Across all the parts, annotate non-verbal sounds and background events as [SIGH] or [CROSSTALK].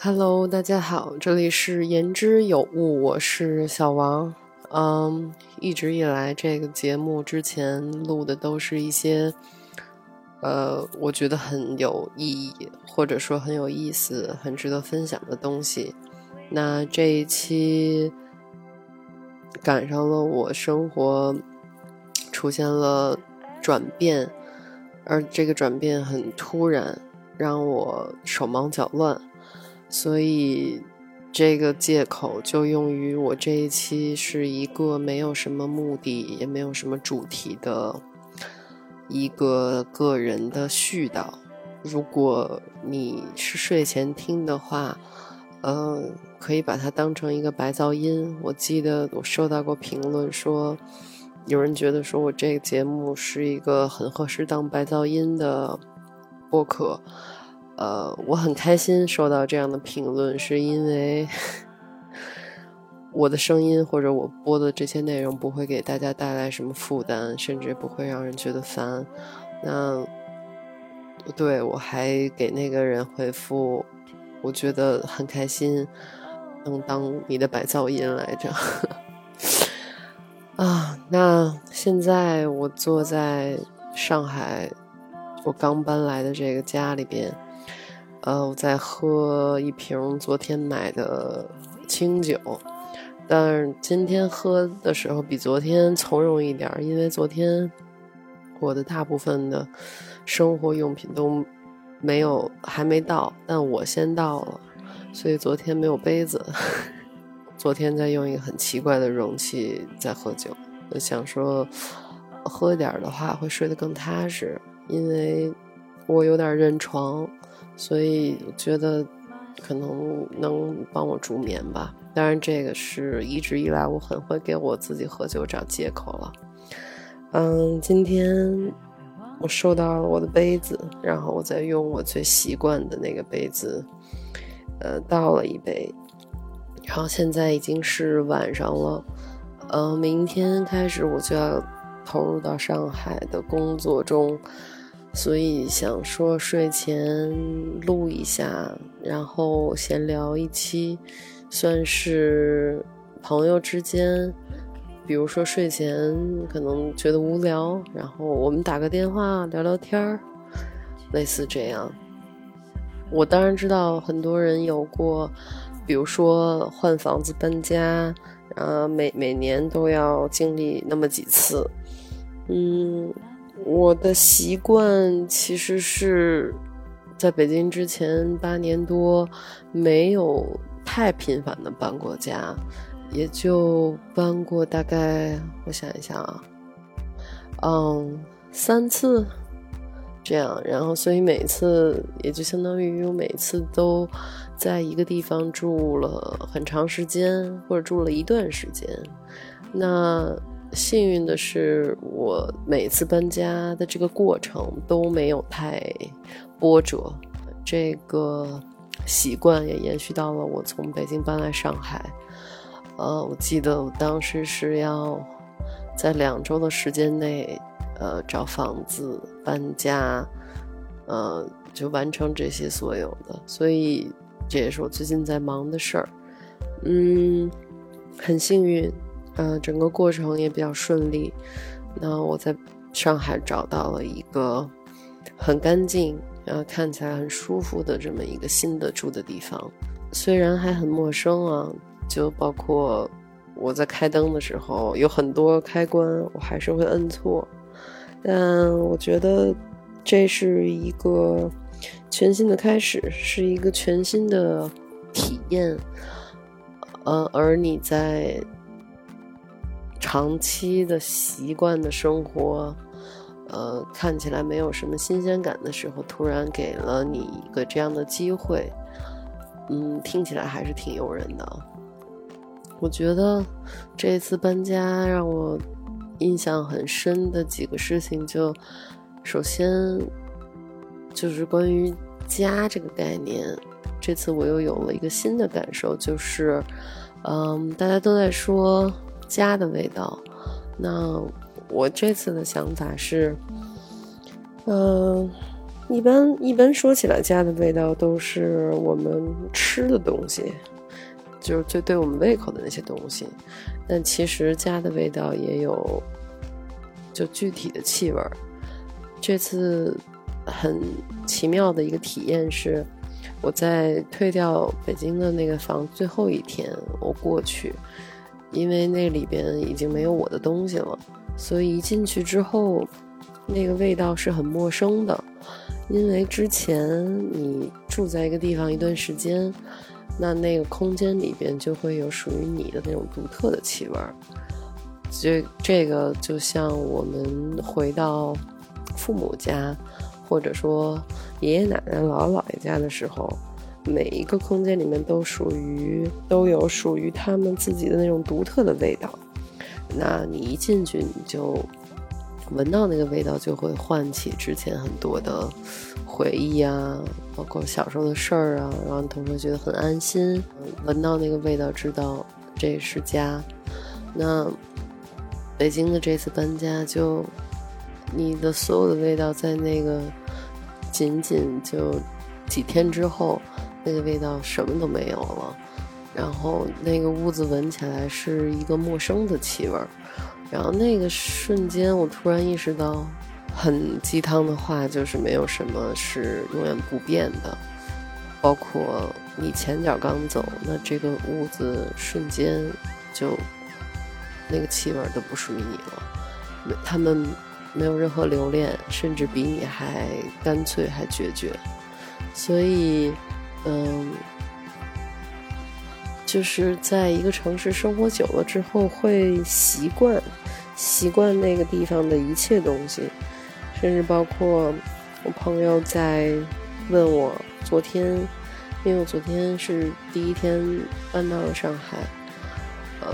Hello，大家好，这里是言之有物，我是小王。嗯，一直以来这个节目之前录的都是一些，呃，我觉得很有意义，或者说很有意思、很值得分享的东西。那这一期赶上了我生活出现了转变，而这个转变很突然，让我手忙脚乱。所以，这个借口就用于我这一期是一个没有什么目的，也没有什么主题的一个个人的絮叨。如果你是睡前听的话，呃，可以把它当成一个白噪音。我记得我收到过评论说，有人觉得说我这个节目是一个很合适当白噪音的播客。呃，我很开心收到这样的评论，是因为 [LAUGHS] 我的声音或者我播的这些内容不会给大家带来什么负担，甚至不会让人觉得烦。那对我还给那个人回复，我觉得很开心，能当你的白噪音来着。[LAUGHS] 啊，那现在我坐在上海，我刚搬来的这个家里边。呃，我在喝一瓶昨天买的清酒，但是今天喝的时候比昨天从容一点，因为昨天我的大部分的生活用品都没有还没到，但我先到了，所以昨天没有杯子。[LAUGHS] 昨天在用一个很奇怪的容器在喝酒，想说喝点的话会睡得更踏实，因为我有点认床。所以我觉得可能能帮我助眠吧。当然，这个是一直以来我很会给我自己喝酒找借口了。嗯，今天我收到了我的杯子，然后我再用我最习惯的那个杯子，呃，倒了一杯。然后现在已经是晚上了，嗯，明天开始我就要投入到上海的工作中。所以想说睡前录一下，然后闲聊一期，算是朋友之间，比如说睡前可能觉得无聊，然后我们打个电话聊聊天儿，类似这样。我当然知道很多人有过，比如说换房子搬家，呃，每每年都要经历那么几次，嗯。我的习惯其实是在北京之前八年多，没有太频繁的搬过家，也就搬过大概我想一下啊，嗯，三次这样，然后所以每次也就相当于我每次都在一个地方住了很长时间，或者住了一段时间，那。幸运的是，我每次搬家的这个过程都没有太波折，这个习惯也延续到了我从北京搬来上海。呃，我记得我当时是要在两周的时间内，呃，找房子、搬家，呃，就完成这些所有的。所以这也是我最近在忙的事儿。嗯，很幸运。嗯，整个过程也比较顺利。那我在上海找到了一个很干净，然后看起来很舒服的这么一个新的住的地方。虽然还很陌生啊，就包括我在开灯的时候，有很多开关我还是会摁错。但我觉得这是一个全新的开始，是一个全新的体验。呃，而你在。长期的习惯的生活，呃，看起来没有什么新鲜感的时候，突然给了你一个这样的机会，嗯，听起来还是挺诱人的。我觉得这次搬家让我印象很深的几个事情，就首先就是关于家这个概念，这次我又有了一个新的感受，就是，嗯，大家都在说。家的味道，那我这次的想法是，嗯，一般一般说起来，家的味道都是我们吃的东西，就是最对我们胃口的那些东西。但其实家的味道也有，就具体的气味儿。这次很奇妙的一个体验是，我在退掉北京的那个房最后一天，我过去，因为那里边已经没有我的东西了，所以一进去之后，那个味道是很陌生的。因为之前你住在一个地方一段时间，那那个空间里边就会有属于你的那种独特的气味儿。这这个就像我们回到父母家，或者说爷爷奶奶、姥姥姥爷家的时候，每一个空间里面都属于都有属于他们自己的那种独特的味道。那你一进去，你就。闻到那个味道，就会唤起之前很多的回忆啊，包括小时候的事儿啊，然后同时觉得很安心。闻到那个味道，知道这是家。那北京的这次搬家，就你的所有的味道，在那个仅仅就几天之后，那个味道什么都没有了。然后那个屋子闻起来是一个陌生的气味儿。然后那个瞬间，我突然意识到，很鸡汤的话就是没有什么是永远不变的，包括你前脚刚走，那这个屋子瞬间就那个气味都不属于你了，他们没有任何留恋，甚至比你还干脆还决绝，所以，嗯。就是在一个城市生活久了之后，会习惯，习惯那个地方的一切东西，甚至包括我朋友在问我昨天，因为我昨天是第一天搬到了上海，呃，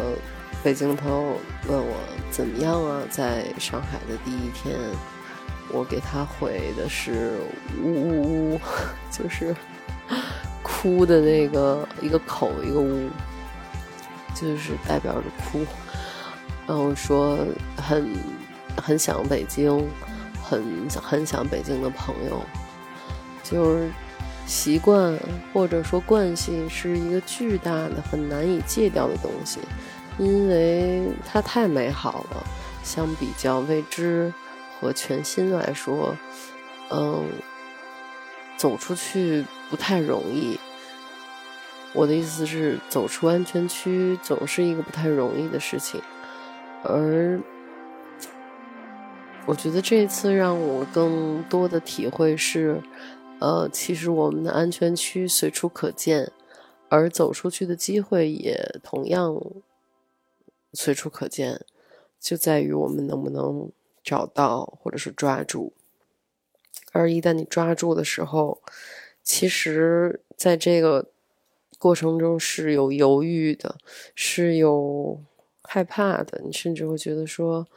北京的朋友问我怎么样啊，在上海的第一天，我给他回的是呜呜呜，[LAUGHS] 就是。哭的那个一个口一个屋，就是代表着哭。然后说很很想北京，很很想北京的朋友。就是习惯或者说惯性是一个巨大的、很难以戒掉的东西，因为它太美好了。相比较未知和全新来说，嗯，走出去不太容易。我的意思是，走出安全区总是一个不太容易的事情，而我觉得这次让我更多的体会是，呃，其实我们的安全区随处可见，而走出去的机会也同样随处可见，就在于我们能不能找到或者是抓住。而一旦你抓住的时候，其实在这个。过程中是有犹豫的，是有害怕的，你甚至会觉得说：“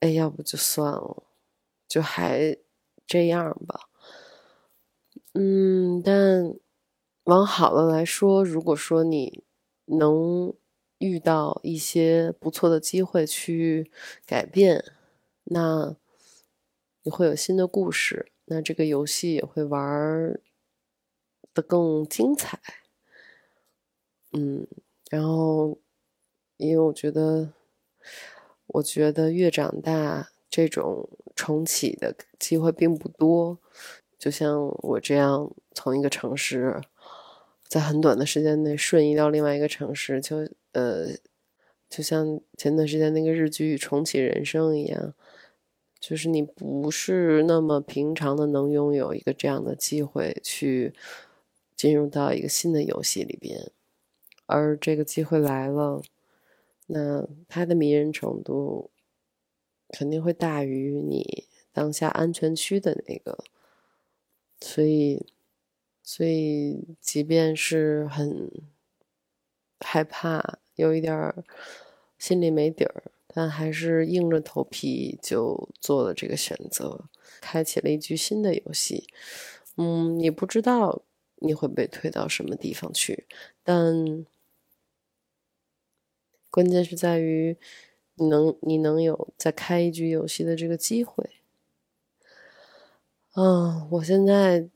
哎，要不就算了，就还这样吧。”嗯，但往好了来说，如果说你能遇到一些不错的机会去改变，那你会有新的故事，那这个游戏也会玩的更精彩。嗯，然后，因为我觉得，我觉得越长大，这种重启的机会并不多。就像我这样，从一个城市，在很短的时间内瞬移到另外一个城市，就呃，就像前段时间那个日剧《重启人生》一样，就是你不是那么平常的能拥有一个这样的机会，去进入到一个新的游戏里边。而这个机会来了，那它的迷人程度肯定会大于你当下安全区的那个，所以，所以即便是很害怕，有一点心里没底儿，但还是硬着头皮就做了这个选择，开启了一局新的游戏。嗯，你不知道你会被推到什么地方去，但。关键是在于，你能你能有再开一局游戏的这个机会。嗯，我现在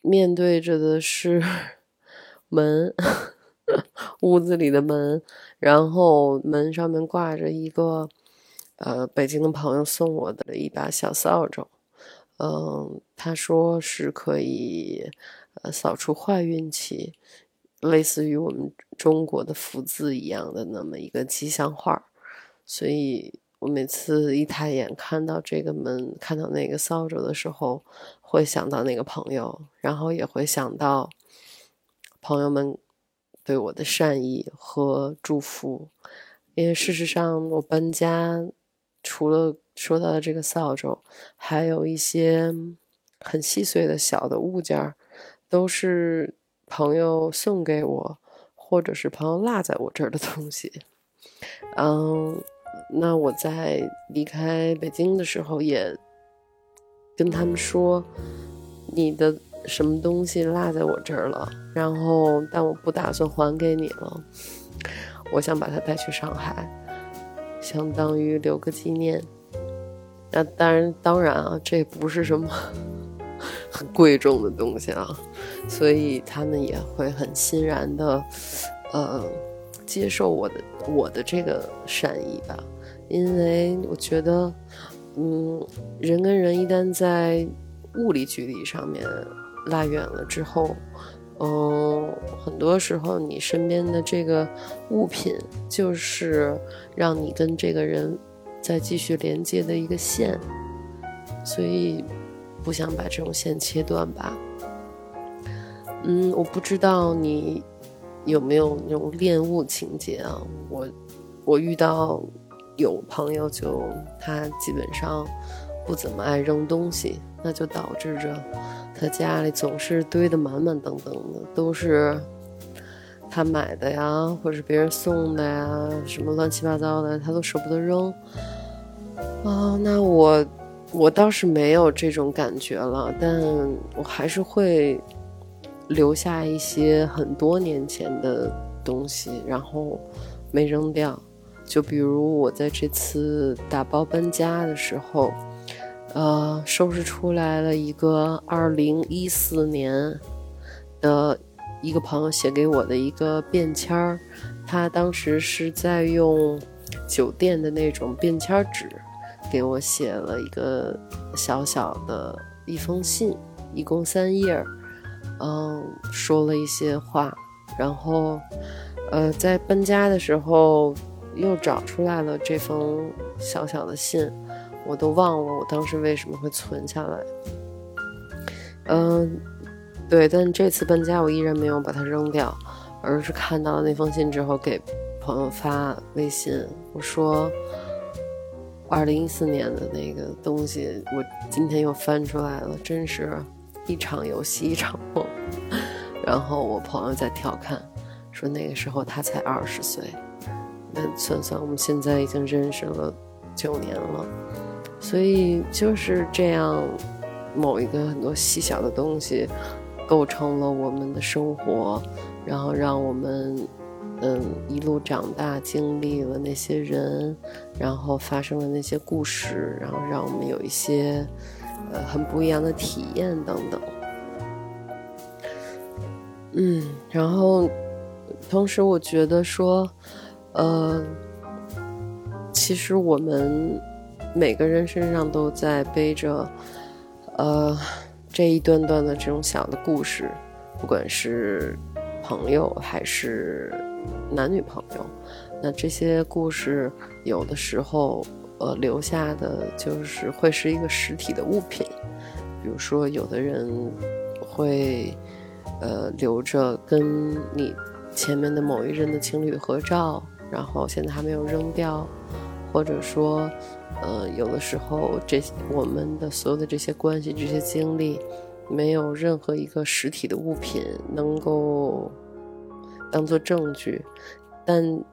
面对着的是 [LAUGHS] 门，[LAUGHS] 屋子里的门，然后门上面挂着一个呃北京的朋友送我的一把小扫帚。嗯，他说是可以呃扫除坏运气，类似于我们中国的福字一样的那么一个吉祥话，所以我每次一抬眼看到这个门，看到那个扫帚的时候，会想到那个朋友，然后也会想到朋友们对我的善意和祝福，因为事实上我搬家除了。说到的这个扫帚，还有一些很细碎的小的物件儿都是朋友送给我，或者是朋友落在我这儿的东西。嗯，那我在离开北京的时候，也跟他们说，你的什么东西落在我这儿了，然后但我不打算还给你了，我想把它带去上海，相当于留个纪念。那当然，当然啊，这也不是什么很贵重的东西啊，所以他们也会很欣然的，呃，接受我的我的这个善意吧。因为我觉得，嗯，人跟人一旦在物理距离上面拉远了之后，嗯，很多时候你身边的这个物品就是让你跟这个人。再继续连接的一个线，所以不想把这种线切断吧。嗯，我不知道你有没有那种恋物情节啊？我我遇到有朋友就他基本上不怎么爱扔东西，那就导致着他家里总是堆得满满当当的，都是。他买的呀，或者是别人送的呀，什么乱七八糟的，他都舍不得扔。啊，那我我倒是没有这种感觉了，但我还是会留下一些很多年前的东西，然后没扔掉。就比如我在这次打包搬家的时候，呃，收拾出来了一个二零一四年的。一个朋友写给我的一个便签儿，他当时是在用酒店的那种便签纸给我写了一个小小的一封信，一共三页，嗯，说了一些话，然后，呃，在搬家的时候又找出来了这封小小的信，我都忘了我当时为什么会存下来，嗯。对，但这次搬家我依然没有把它扔掉，而是看到了那封信之后给朋友发微信，我说，二零一四年的那个东西，我今天又翻出来了，真是一场游戏一场梦。[LAUGHS] 然后我朋友在调侃，说那个时候他才二十岁，那算算我们现在已经认识了九年了，所以就是这样，某一个很多细小的东西。构成了我们的生活，然后让我们，嗯，一路长大，经历了那些人，然后发生了那些故事，然后让我们有一些，呃，很不一样的体验等等。嗯，然后，同时我觉得说，呃，其实我们每个人身上都在背着，呃。这一段段的这种小的故事，不管是朋友还是男女朋友，那这些故事有的时候，呃，留下的就是会是一个实体的物品，比如说有的人会，呃，留着跟你前面的某一任的情侣合照，然后现在还没有扔掉，或者说。呃，有的时候，这我们的所有的这些关系、这些经历，没有任何一个实体的物品能够当做证据，但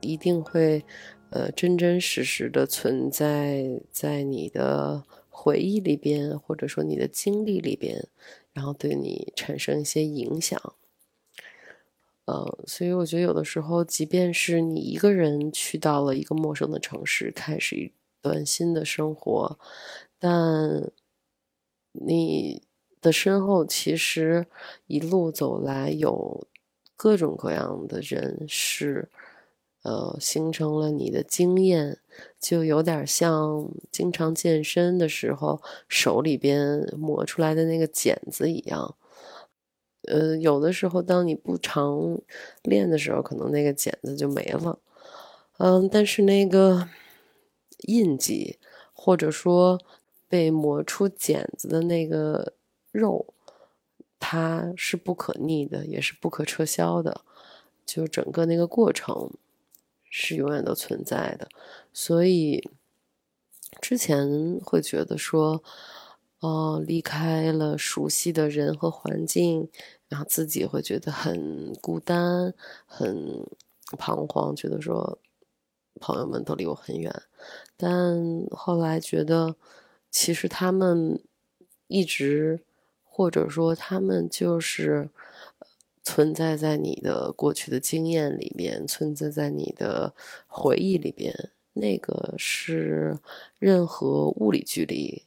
一定会，呃，真真实实的存在在你的回忆里边，或者说你的经历里边，然后对你产生一些影响。呃，所以我觉得有的时候，即便是你一个人去到了一个陌生的城市，开始一。段新的生活，但你的身后其实一路走来有各种各样的人事，呃，形成了你的经验，就有点像经常健身的时候手里边磨出来的那个茧子一样。呃，有的时候当你不常练的时候，可能那个茧子就没了。嗯，但是那个印记，或者说被磨出茧子的那个肉，它是不可逆的，也是不可撤销的。就整个那个过程是永远都存在的。所以之前会觉得说，哦，离开了熟悉的人和环境，然后自己会觉得很孤单、很彷徨，觉得说。朋友们都离我很远，但后来觉得，其实他们一直，或者说他们就是存在在你的过去的经验里面，存在在你的回忆里边。那个是任何物理距离，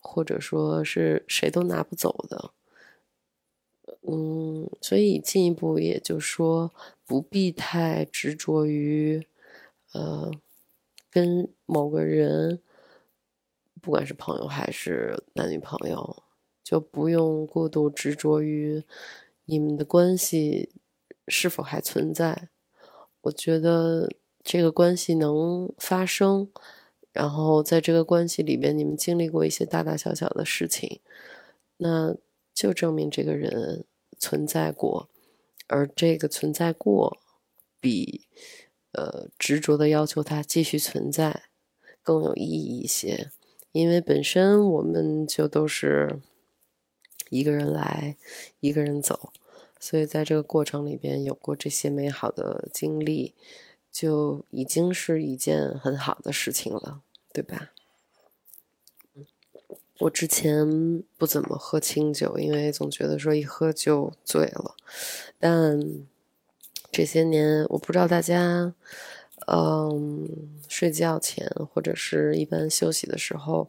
或者说是谁都拿不走的。嗯，所以进一步也就说，不必太执着于。呃，跟某个人，不管是朋友还是男女朋友，就不用过度执着于你们的关系是否还存在。我觉得这个关系能发生，然后在这个关系里边，你们经历过一些大大小小的事情，那就证明这个人存在过，而这个存在过比。呃，执着的要求它继续存在更有意义一些，因为本身我们就都是一个人来，一个人走，所以在这个过程里边有过这些美好的经历，就已经是一件很好的事情了，对吧？我之前不怎么喝清酒，因为总觉得说一喝就醉了，但。这些年，我不知道大家，嗯，睡觉前或者是一般休息的时候，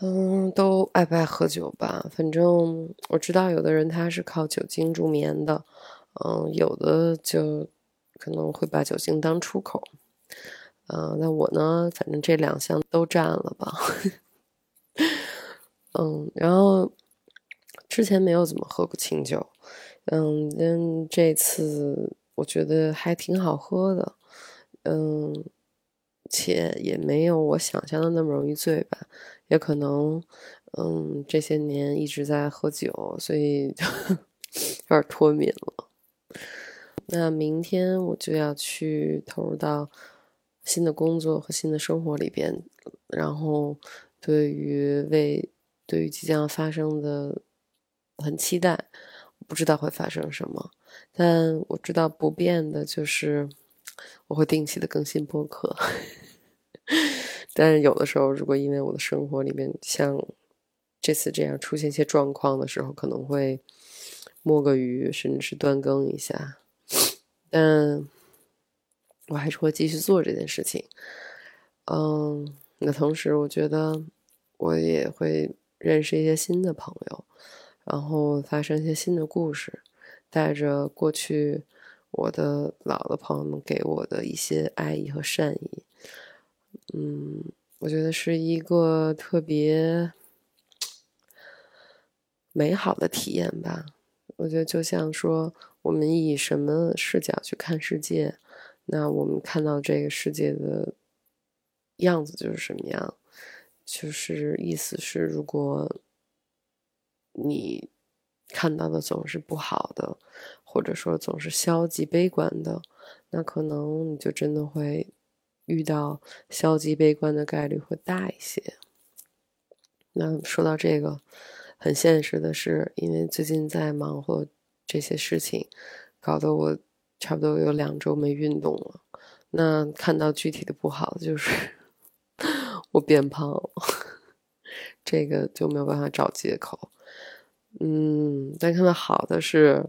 嗯，都爱不爱喝酒吧？反正我知道，有的人他是靠酒精助眠的，嗯，有的就可能会把酒精当出口，嗯，那我呢，反正这两项都占了吧，[LAUGHS] 嗯，然后之前没有怎么喝过清酒。嗯，但这次我觉得还挺好喝的，嗯，且也没有我想象的那么容易醉吧，也可能，嗯，这些年一直在喝酒，所以 [LAUGHS] 有点脱敏了。那明天我就要去投入到新的工作和新的生活里边，然后对于为对于即将发生的很期待。不知道会发生什么，但我知道不变的就是我会定期的更新播客。[LAUGHS] 但是有的时候，如果因为我的生活里面像这次这样出现一些状况的时候，可能会摸个鱼，甚至是断更一下。但我还是会继续做这件事情。嗯，那同时我觉得我也会认识一些新的朋友。然后发生一些新的故事，带着过去我的老的朋友们给我的一些爱意和善意，嗯，我觉得是一个特别美好的体验吧。我觉得就像说，我们以什么视角去看世界，那我们看到这个世界的样子就是什么样。就是意思是，如果。你看到的总是不好的，或者说总是消极悲观的，那可能你就真的会遇到消极悲观的概率会大一些。那说到这个，很现实的是，因为最近在忙活这些事情，搞得我差不多有两周没运动了。那看到具体的不好，就是 [LAUGHS] 我变胖了，[LAUGHS] 这个就没有办法找借口。嗯，但看到好的是，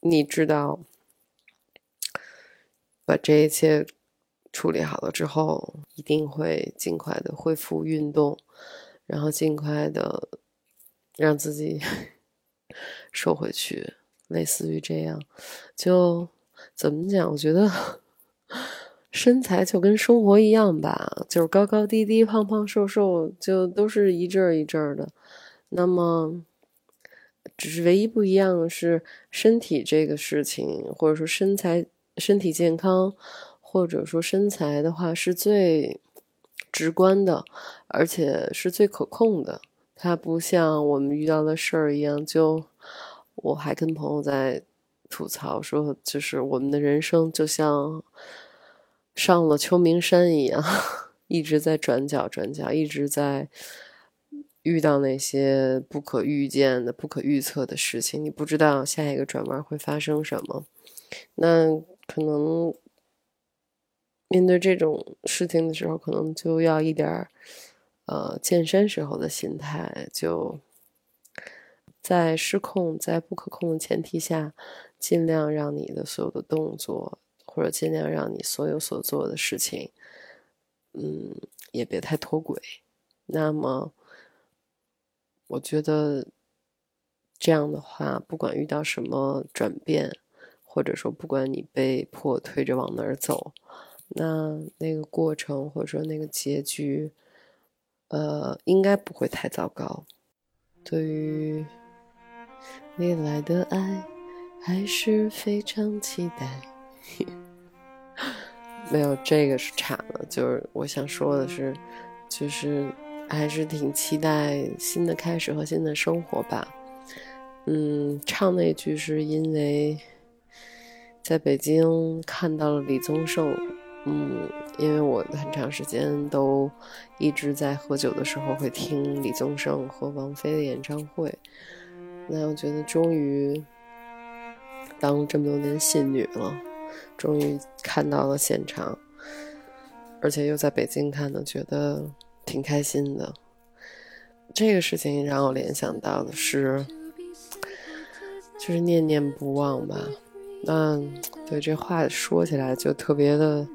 你知道，把这一切处理好了之后，一定会尽快的恢复运动，然后尽快的让自己 [LAUGHS] 瘦回去，类似于这样。就怎么讲？我觉得 [LAUGHS] 身材就跟生活一样吧，就是高高低低、胖胖瘦瘦，就都是一阵儿一阵儿的。那么，只是唯一不一样的是身体这个事情，或者说身材、身体健康，或者说身材的话，是最。直观的，而且是最可控的。它不像我们遇到的事儿一样，就我还跟朋友在吐槽说，就是我们的人生就像上了秋名山一样，[LAUGHS] 一直在转角转角，一直在遇到那些不可预见的、不可预测的事情。你不知道下一个转弯会发生什么，那可能。面对这种事情的时候，可能就要一点儿，呃，健身时候的心态，就在失控、在不可控的前提下，尽量让你的所有的动作，或者尽量让你所有所做的事情，嗯，也别太脱轨。那么，我觉得这样的话，不管遇到什么转变，或者说不管你被迫推着往哪儿走。那那个过程或者说那个结局，呃，应该不会太糟糕。对于未来的爱，还是非常期待。[LAUGHS] 没有这个是差的，就是我想说的是，就是还是挺期待新的开始和新的生活吧。嗯，唱那句是因为在北京看到了李宗盛。嗯，因为我很长时间都一直在喝酒的时候会听李宗盛和王菲的演唱会，那我觉得终于当这么多年信女了，终于看到了现场，而且又在北京看的，觉得挺开心的。这个事情让我联想到的是，就是念念不忘吧。那对这话说起来就特别的，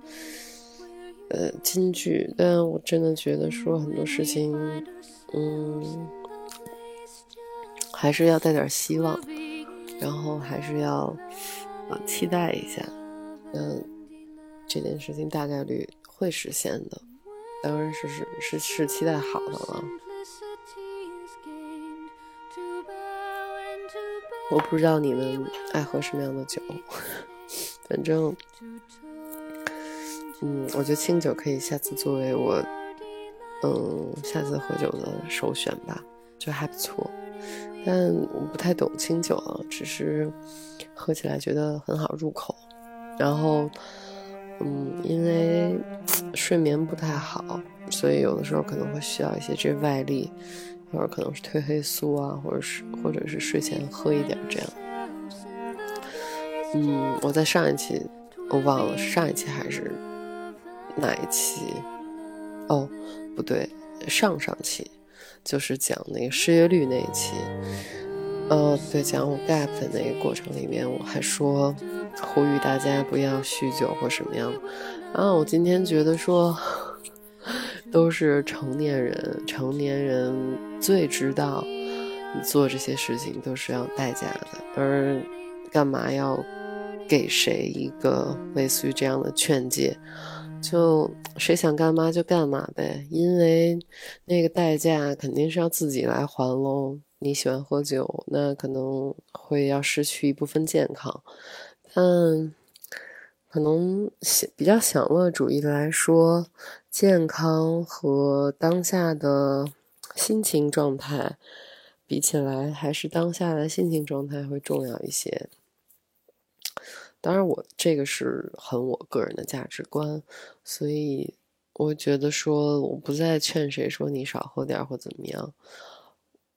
呃，金句。但我真的觉得说很多事情，嗯，还是要带点希望，然后还是要啊期待一下。嗯，这件事情大概率会实现的，当然是是是是期待好的了。我不知道你们爱喝什么样的酒，反正，嗯，我觉得清酒可以下次作为我，嗯，下次喝酒的首选吧，就还不错。但我不太懂清酒啊，只是喝起来觉得很好入口。然后，嗯，因为睡眠不太好，所以有的时候可能会需要一些这外力。或者可能是褪黑素啊，或者是或者是睡前喝一点这样。嗯，我在上一期我忘了上一期还是哪一期？哦，不对，上上期就是讲那个失业率那一期。呃，对，讲我 gap 的那个过程里面，我还说呼吁大家不要酗酒或什么样。然后我今天觉得说。都是成年人，成年人最知道你做这些事情都是要代价的，而干嘛要给谁一个类似于这样的劝诫？就谁想干嘛就干嘛呗，因为那个代价肯定是要自己来还喽。你喜欢喝酒，那可能会要失去一部分健康，但可能比较享乐主义的来说。健康和当下的心情状态比起来，还是当下的心情状态会重要一些。当然，我这个是很我个人的价值观，所以我觉得说我不再劝谁说你少喝点或怎么样。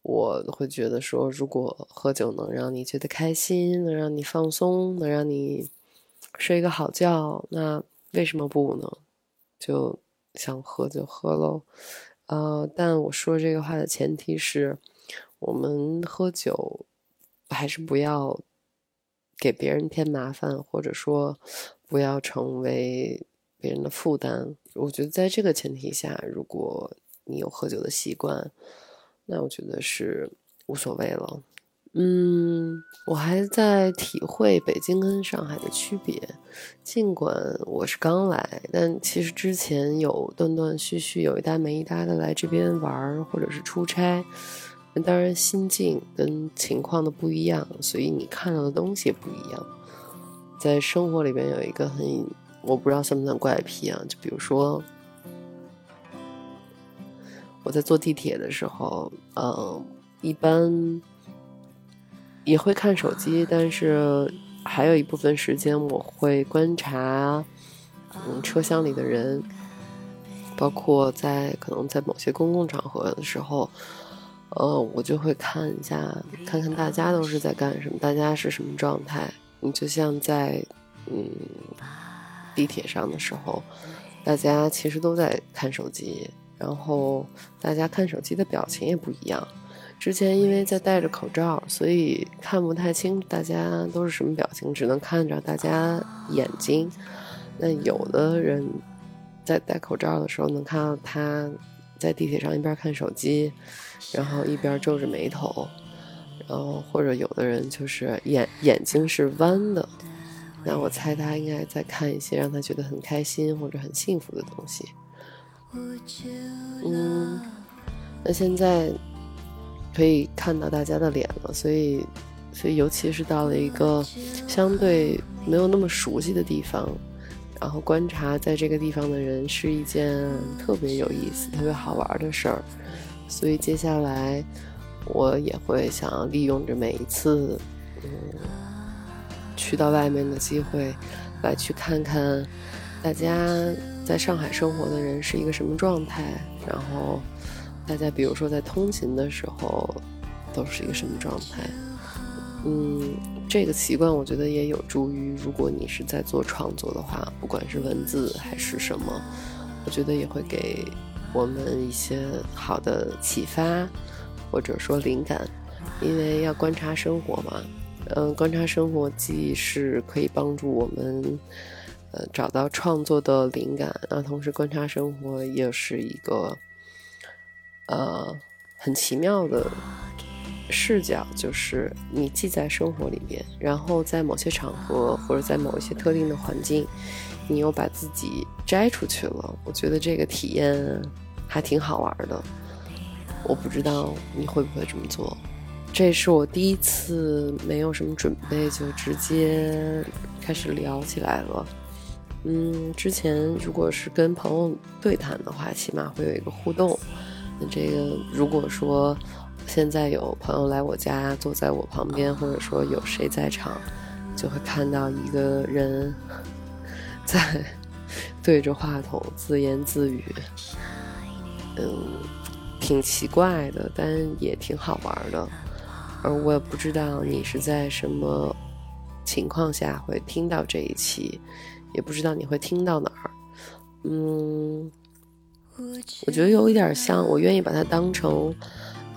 我会觉得说，如果喝酒能让你觉得开心，能让你放松，能让你睡一个好觉，那为什么不呢？就。想喝就喝喽，呃，但我说这个话的前提是，我们喝酒还是不要给别人添麻烦，或者说不要成为别人的负担。我觉得在这个前提下，如果你有喝酒的习惯，那我觉得是无所谓了。嗯，我还在体会北京跟上海的区别。尽管我是刚来，但其实之前有断断续续有一搭没一搭的来这边玩或者是出差。当然，心境跟情况的不一样，所以你看到的东西也不一样。在生活里边有一个很，我不知道算不算怪癖啊？就比如说，我在坐地铁的时候，嗯，一般。也会看手机，但是还有一部分时间我会观察，嗯，车厢里的人，包括在可能在某些公共场合的时候，呃，我就会看一下，看看大家都是在干什么，大家是什么状态。你就像在嗯地铁上的时候，大家其实都在看手机，然后大家看手机的表情也不一样。之前因为在戴着口罩，所以看不太清大家都是什么表情，只能看着大家眼睛。那有的人在戴口罩的时候，能看到他在地铁上一边看手机，然后一边皱着眉头，然后或者有的人就是眼眼睛是弯的，那我猜他应该在看一些让他觉得很开心或者很幸福的东西。嗯，那现在。可以看到大家的脸了，所以，所以尤其是到了一个相对没有那么熟悉的地方，然后观察在这个地方的人是一件特别有意思、特别好玩的事儿。所以接下来我也会想要利用着每一次，嗯，去到外面的机会，来去看看大家在上海生活的人是一个什么状态，然后。大家比如说在通勤的时候，都是一个什么状态？嗯，这个习惯我觉得也有助于，如果你是在做创作的话，不管是文字还是什么，我觉得也会给我们一些好的启发，或者说灵感。因为要观察生活嘛，嗯，观察生活既是可以帮助我们，呃，找到创作的灵感，那同时观察生活也是一个。呃，很奇妙的视角，就是你既在生活里面，然后在某些场合或者在某一些特定的环境，你又把自己摘出去了。我觉得这个体验还挺好玩的。我不知道你会不会这么做。这是我第一次没有什么准备就直接开始聊起来了。嗯，之前如果是跟朋友对谈的话，起码会有一个互动。那这个，如果说现在有朋友来我家坐在我旁边，或者说有谁在场，就会看到一个人 [LAUGHS] 在对着话筒自言自语，嗯，挺奇怪的，但也挺好玩的。而我也不知道你是在什么情况下会听到这一期，也不知道你会听到哪儿，嗯。我觉得有一点像，我愿意把它当成，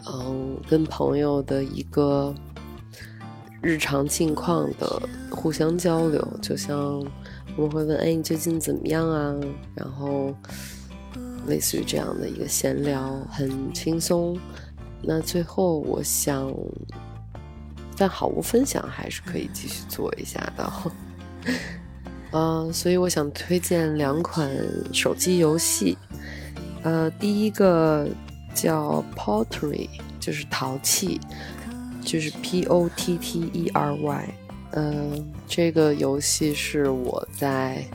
嗯，跟朋友的一个日常近况的互相交流，就像我们会问，哎，你最近怎么样啊？然后类似于这样的一个闲聊，很轻松。那最后我想，但好物分享还是可以继续做一下的。[LAUGHS] 嗯，所以我想推荐两款手机游戏。呃，第一个叫 Pottery，就是陶器，就是 P O T T E R Y。嗯，这个游戏是我在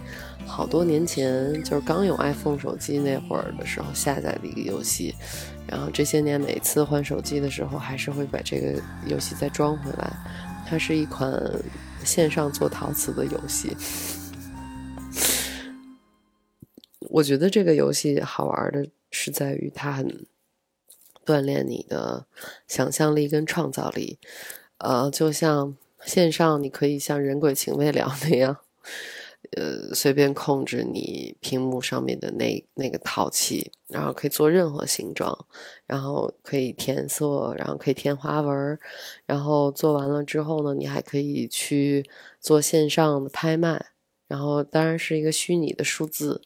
好多年前，就是刚有 iPhone 手机那会儿的时候下载的一个游戏。然后这些年每次换手机的时候，还是会把这个游戏再装回来。它是一款线上做陶瓷的游戏。我觉得这个游戏好玩的是在于它很锻炼你的想象力跟创造力，呃，就像线上你可以像人鬼情未了那样，呃，随便控制你屏幕上面的那那个陶器，然后可以做任何形状，然后可以填色，然后可以填花纹，然后做完了之后呢，你还可以去做线上的拍卖，然后当然是一个虚拟的数字。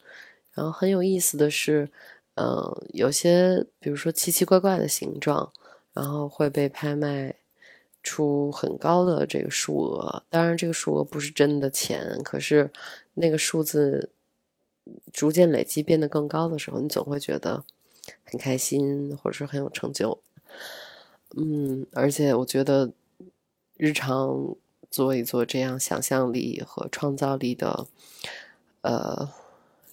然后很有意思的是，嗯，有些比如说奇奇怪怪的形状，然后会被拍卖出很高的这个数额。当然，这个数额不是真的钱，可是那个数字逐渐累积变得更高的时候，你总会觉得很开心，或者是很有成就。嗯，而且我觉得日常做一做这样想象力和创造力的，呃。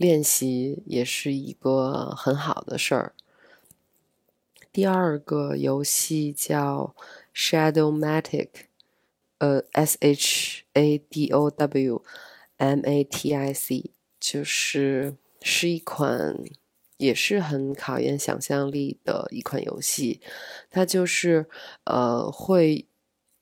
练习也是一个很好的事儿。第二个游戏叫 Shadowmatic，呃，S H A D O W M A T I C，就是是一款也是很考验想象力的一款游戏。它就是呃会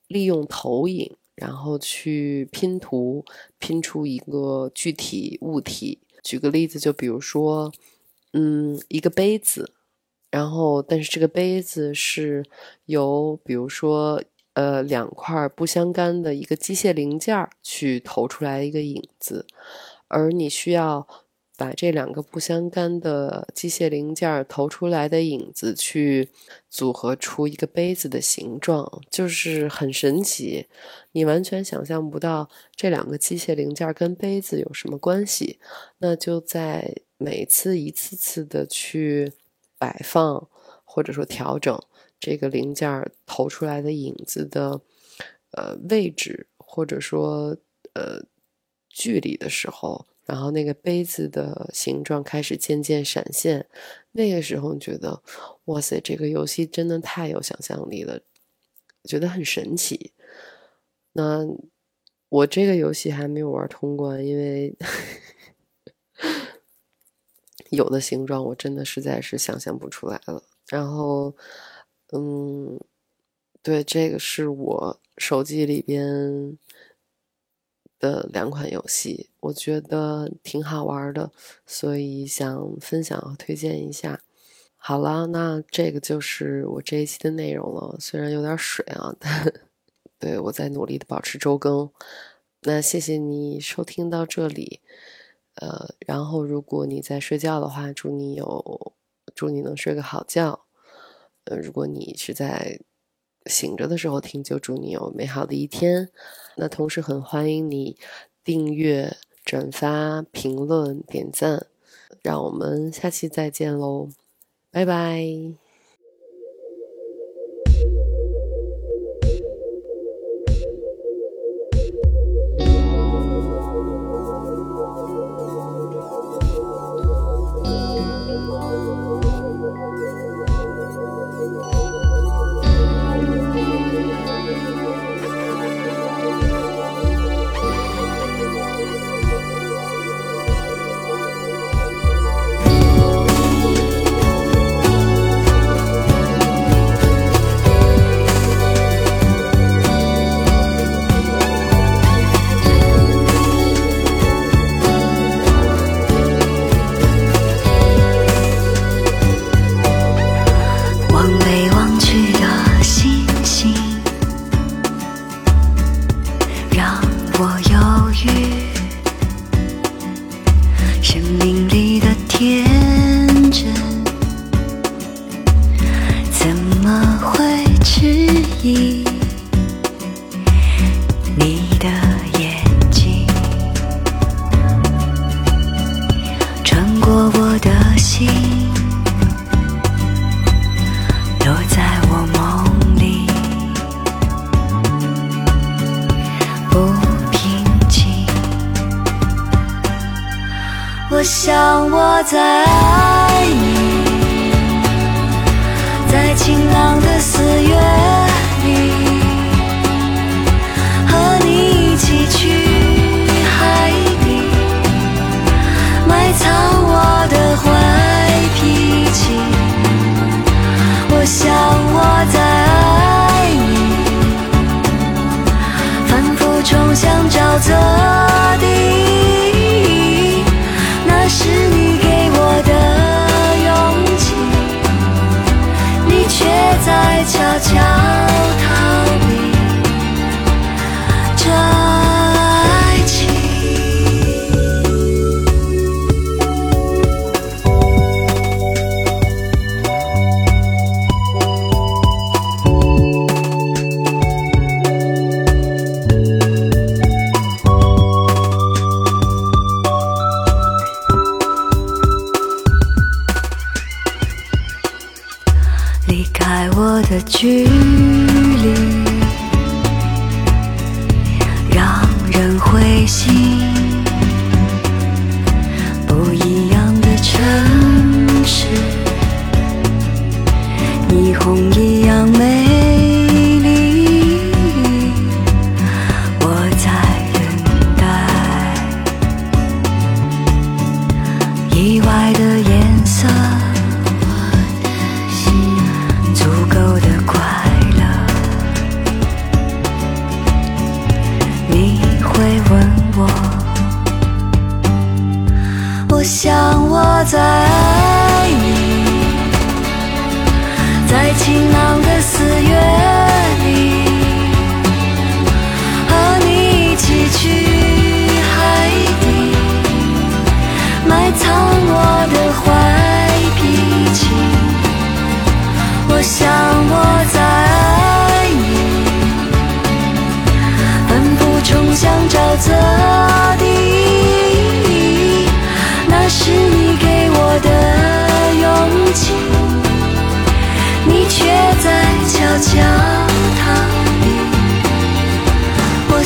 利用投影，然后去拼图，拼出一个具体物体。举个例子，就比如说，嗯，一个杯子，然后但是这个杯子是由比如说呃两块不相干的一个机械零件去投出来一个影子，而你需要把这两个不相干的机械零件投出来的影子去组合出一个杯子的形状，就是很神奇，你完全想象不到这两个机械零件跟杯子有什么关系。那就在每次一次次的去摆放或者说调整这个零件投出来的影子的呃位置或者说呃距离的时候，然后那个杯子的形状开始渐渐闪现，那个时候觉得哇塞，这个游戏真的太有想象力了，觉得很神奇。那我这个游戏还没有玩通关，因为。[LAUGHS] 有的形状我真的实在是想象不出来了。然后，嗯，对，这个是我手机里边的两款游戏，我觉得挺好玩的，所以想分享和推荐一下。好了，那这个就是我这一期的内容了，虽然有点水啊，但 [LAUGHS] 对我在努力的保持周更。那谢谢你收听到这里。呃，然后如果你在睡觉的话，祝你有，祝你能睡个好觉。呃，如果你是在醒着的时候听，就祝你有美好的一天。那同时很欢迎你订阅、转发、评论、点赞。让我们下期再见喽，拜拜。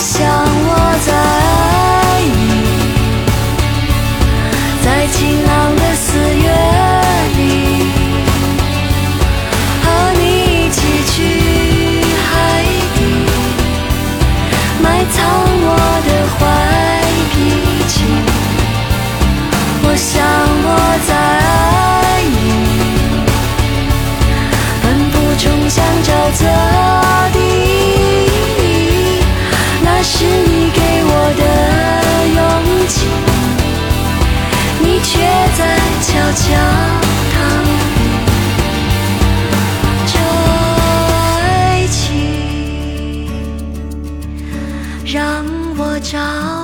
想。是你给我的勇气你却在悄悄逃避这爱情让我着